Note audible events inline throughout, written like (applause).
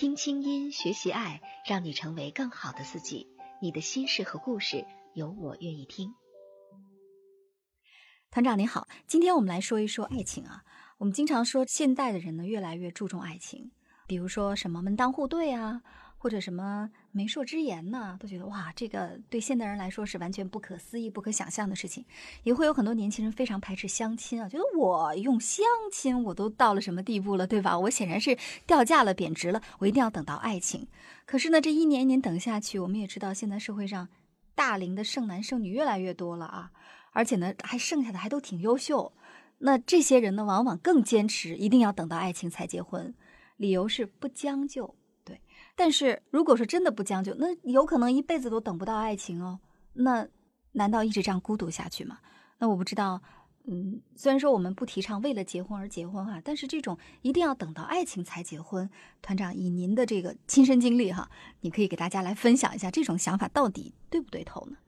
听清音，学习爱，让你成为更好的自己。你的心事和故事，有我愿意听。团长您好，今天我们来说一说爱情啊。我们经常说，现代的人呢越来越注重爱情，比如说什么门当户对啊。或者什么媒妁之言呢，都觉得哇，这个对现代人来说是完全不可思议、不可想象的事情。也会有很多年轻人非常排斥相亲啊，觉得我用相亲我都到了什么地步了，对吧？我显然是掉价了、贬值了，我一定要等到爱情。可是呢，这一年一年等下去，我们也知道现在社会上大龄的剩男剩女越来越多了啊，而且呢，还剩下的还都挺优秀。那这些人呢，往往更坚持一定要等到爱情才结婚，理由是不将就。但是如果说真的不将就，那有可能一辈子都等不到爱情哦。那难道一直这样孤独下去吗？那我不知道。嗯，虽然说我们不提倡为了结婚而结婚哈，但是这种一定要等到爱情才结婚，团长以您的这个亲身经历哈，你可以给大家来分享一下这种想法到底对不对头呢？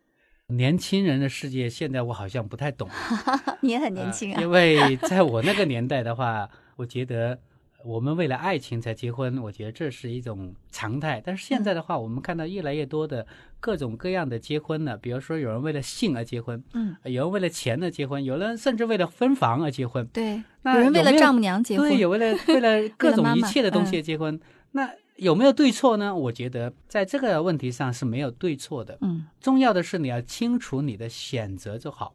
年轻人的世界现在我好像不太懂。(laughs) 你也很年轻啊。因为在我那个年代的话，我觉得。我们为了爱情才结婚，我觉得这是一种常态。但是现在的话，我们看到越来越多的各种各样的结婚呢，比如说有人为了性而结婚，嗯，有人为了钱而结婚，有人甚至为了分房而结婚，对，有人为了丈母娘结婚，对，有为了 (laughs) 为了各种一切的东西结婚。那有没有对错呢？我觉得在这个问题上是没有对错的，嗯，重要的是你要清楚你的选择就好。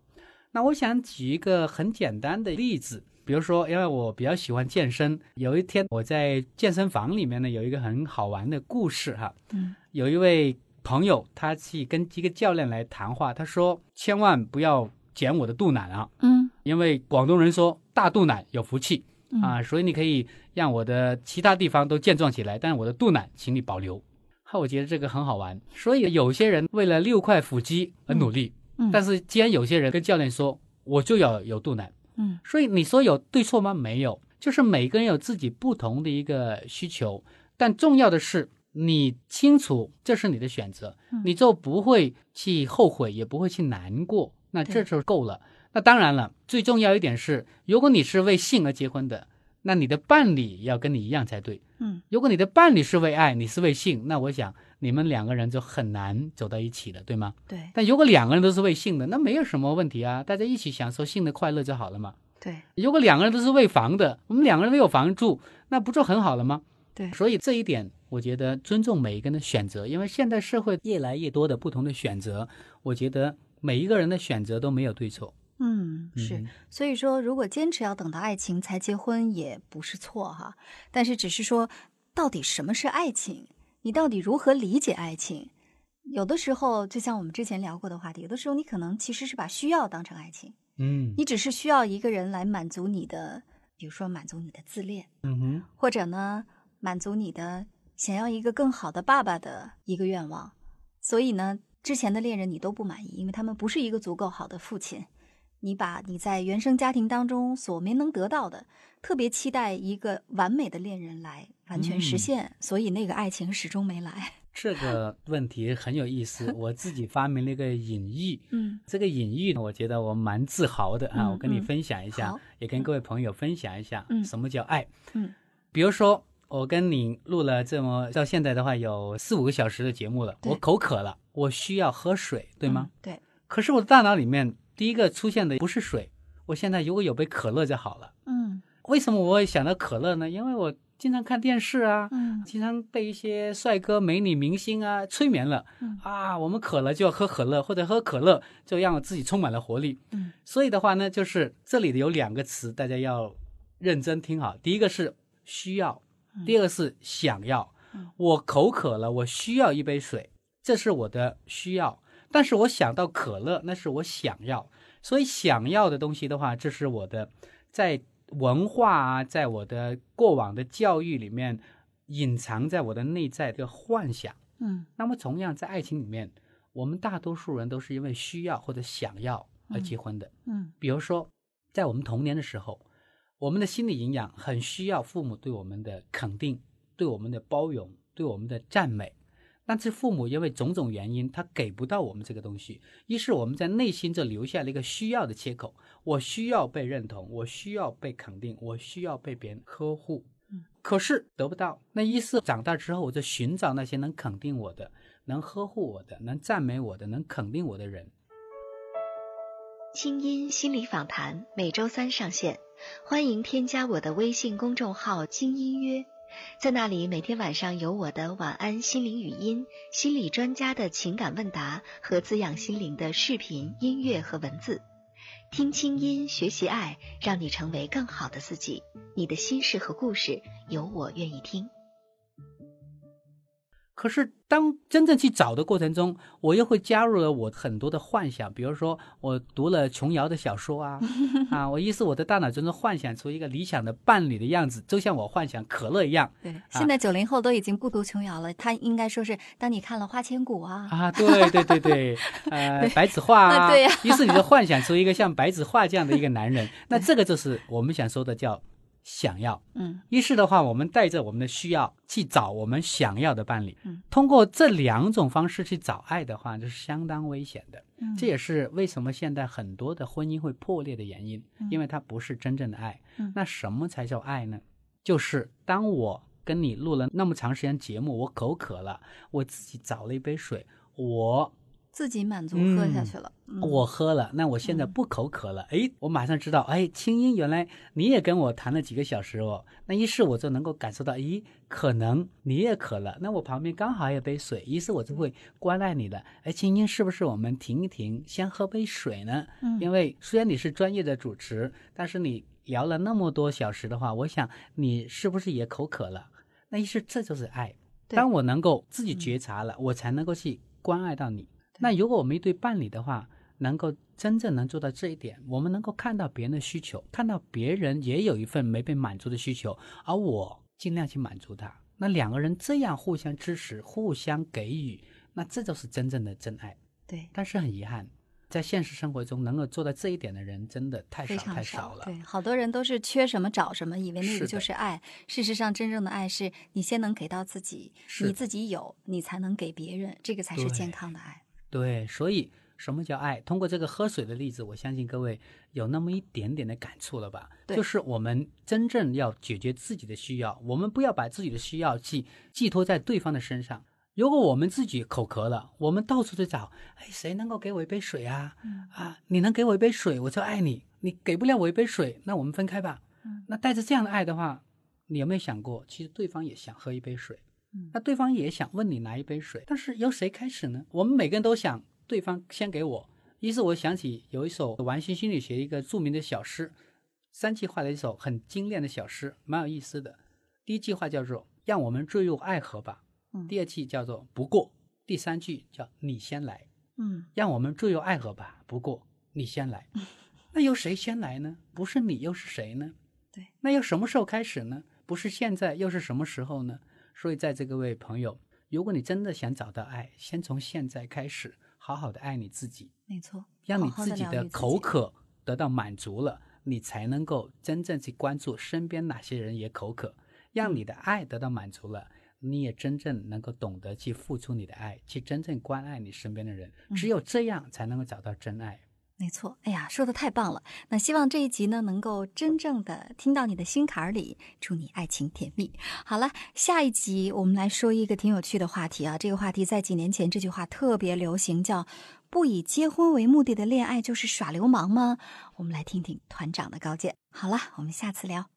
那我想举一个很简单的例子。比如说，因为我比较喜欢健身，有一天我在健身房里面呢，有一个很好玩的故事哈。嗯，有一位朋友，他去跟一个教练来谈话，他说：“千万不要减我的肚腩啊。”嗯，因为广东人说大肚腩有福气啊，所以你可以让我的其他地方都健壮起来，但是我的肚腩，请你保留。哈，我觉得这个很好玩。所以有些人为了六块腹肌而努力，但是既然有些人跟教练说，我就要有肚腩。嗯，所以你说有对错吗？没有，就是每个人有自己不同的一个需求，但重要的是你清楚这是你的选择，你就不会去后悔，也不会去难过，那这就够了。那当然了，最重要一点是，如果你是为性而结婚的，那你的伴侣要跟你一样才对。嗯，如果你的伴侣是为爱，你是为性，那我想你们两个人就很难走到一起了，对吗？对。但如果两个人都是为性的，那没有什么问题啊，大家一起享受性的快乐就好了嘛。对。如果两个人都是为房的，我们两个人没有房住，那不就很好了吗？对。所以这一点，我觉得尊重每一个人的选择，因为现代社会越来越多的不同的选择，我觉得每一个人的选择都没有对错。嗯，是，所以说，如果坚持要等到爱情才结婚，也不是错哈。但是，只是说，到底什么是爱情？你到底如何理解爱情？有的时候，就像我们之前聊过的话题，有的时候你可能其实是把需要当成爱情。嗯，你只是需要一个人来满足你的，比如说满足你的自恋，嗯哼，或者呢，满足你的想要一个更好的爸爸的一个愿望。所以呢，之前的恋人你都不满意，因为他们不是一个足够好的父亲。你把你在原生家庭当中所没能得到的，特别期待一个完美的恋人来完全实现，所以那个爱情始终没来。(laughs) 这个问题很有意思，我自己发明了一个隐喻。(laughs) 嗯，这个隐喻呢，我觉得我蛮自豪的啊，我跟你分享一下，也跟各位朋友分享一下，什么叫爱。嗯，比如说我跟你录了这么到现在的话有四五个小时的节目了，我口渴了，我需要喝水，对吗？对。可是我的大脑里面。第一个出现的不是水，我现在如果有杯可乐就好了。嗯，为什么我会想到可乐呢？因为我经常看电视啊，嗯，经常被一些帅哥美女明星啊催眠了。嗯啊，我们渴了就要喝可乐，或者喝可乐就让我自己充满了活力。嗯，所以的话呢，就是这里的有两个词，大家要认真听好。第一个是需要，第二个是想要。我口渴了，我需要一杯水，这是我的需要。但是我想到可乐，那是我想要，所以想要的东西的话，这是我的在文化啊，在我的过往的教育里面隐藏在我的内在的幻想。嗯那么同样在爱情里面，我们大多数人都是因为需要或者想要而结婚的。嗯比如说，在我们童年的时候，我们的心理营养很需要父母对我们的肯定、对我们的包容、对我们的赞美。但是父母因为种种原因，他给不到我们这个东西，于是我们在内心就留下了一个需要的切口。我需要被认同，我需要被肯定，我需要被别人呵护。嗯，可是得不到。那意思长大之后，我就寻找那些能肯定我的、能呵护我的、能赞美我的、能肯定我的人。清音心理访谈每周三上线，欢迎添加我的微信公众号“精音约”，在那里每天晚上有我的晚安心灵语音、心理专家的情感问答和滋养心灵的视频、音乐和文字。听清音，学习爱，让你成为更好的自己。你的心事和故事，有我愿意听。可是，当真正去找的过程中，我又会加入了我很多的幻想，比如说我读了琼瑶的小说啊，(laughs) 啊，我意思我的大脑中幻想出一个理想的伴侣的样子，就像我幻想可乐一样对，现在九零后都已经不读琼瑶了，他应该说是当你看了《花千骨》啊，啊，对对对对，呃，对 (laughs) 白子画啊，(laughs) 啊对呀于是你就幻想出一个像白子画这样的一个男人，那这个就是我们想说的叫想要。嗯于是的话，我们带着我们的需要去找我们想要的伴侣。嗯，通过这两种方式去找爱的话，这是相当危险的。嗯，这也是为什么现在很多的婚姻会破裂的原因，因为它不是真正的爱。嗯那什么才叫爱呢？就是当我跟你录了那么长时间节目，我口渴了，我自己找了一杯水，我自己满足喝下去了，嗯。我喝了，那我现在不口渴了，哎、我马上知道，哎，青音，原来你也跟我谈了几个小时哦，那于是我就能够感受到，咦，可能你也渴了，那我旁边刚好有杯水，于是我就会关爱你了，哎，青音，是不是我们停一停，先喝杯水呢？嗯。因为虽然你是专业的主持，但是你聊了那么多小时的话，我想你是不是也口渴了？那于是这就是爱。当我能够自己觉察了，我才能够去关爱到你。那如果我们一对伴侣的话，能够真正能做到这一点，我们能够看到别人的需求，看到别人也有一份没被满足的需求，而我尽量去满足他。那两个人这样互相支持、互相给予，那这就是真正的真爱。对，但是很遗憾，在现实生活中能够做到这一点的人真的太少太少了。对，好多人都是缺什么找什么，以为那个就是爱。事实上，真正的爱是你先能给到自己，你自己有，你才能给别人，这个才是健康的爱。对，所以什么叫爱？通过这个喝水的例子，我相信各位有那么一点点的感触了吧？对就是我们真正要解决自己的需要，我们不要把自己的需要寄寄托在对方的身上。如果我们自己口渴了，我们到处去找，哎，谁能够给我一杯水啊？嗯啊，你能给我一杯水，我就爱你；你给不了我一杯水，那我们分开吧。嗯那带着这样的爱的话，你有没有想过，其实对方也想喝一杯水？嗯那对方也想问你拿一杯水，但是由谁开始呢？我们每个人都想对方先给我。于是我想起有一首完形心理学一个著名的小诗，三句话的一首很精炼的小诗，蛮有意思的。第一句话叫做“让我们坠入爱河吧”，嗯第二句叫做“不过”，第三句叫“你先来”。嗯让我们坠入爱河吧，不过你先来。(laughs) 那由谁先来呢？不是你又是谁呢？对，那要什么时候开始呢？不是现在又是什么时候呢？所以，在这各位朋友，如果你真的想找到爱，先从现在开始，好好的爱你自己，没错，让你自己的口渴得到满足了，你才能够真正去关注身边哪些人也口渴，让你的爱得到满足了。你也真正能够懂得去付出你的爱，去真正关爱你身边的人，嗯只有这样才能够找到真爱。没错，哎呀，说的太棒了！那希望这一集呢，能够真正的听到你的心坎儿里，祝你爱情甜蜜。好了，下一集我们来说一个挺有趣的话题啊。这个话题在几年前这句话特别流行，叫“不以结婚为目的的恋爱就是耍流氓吗？”我们来听听团长的高见。好了，我们下次聊。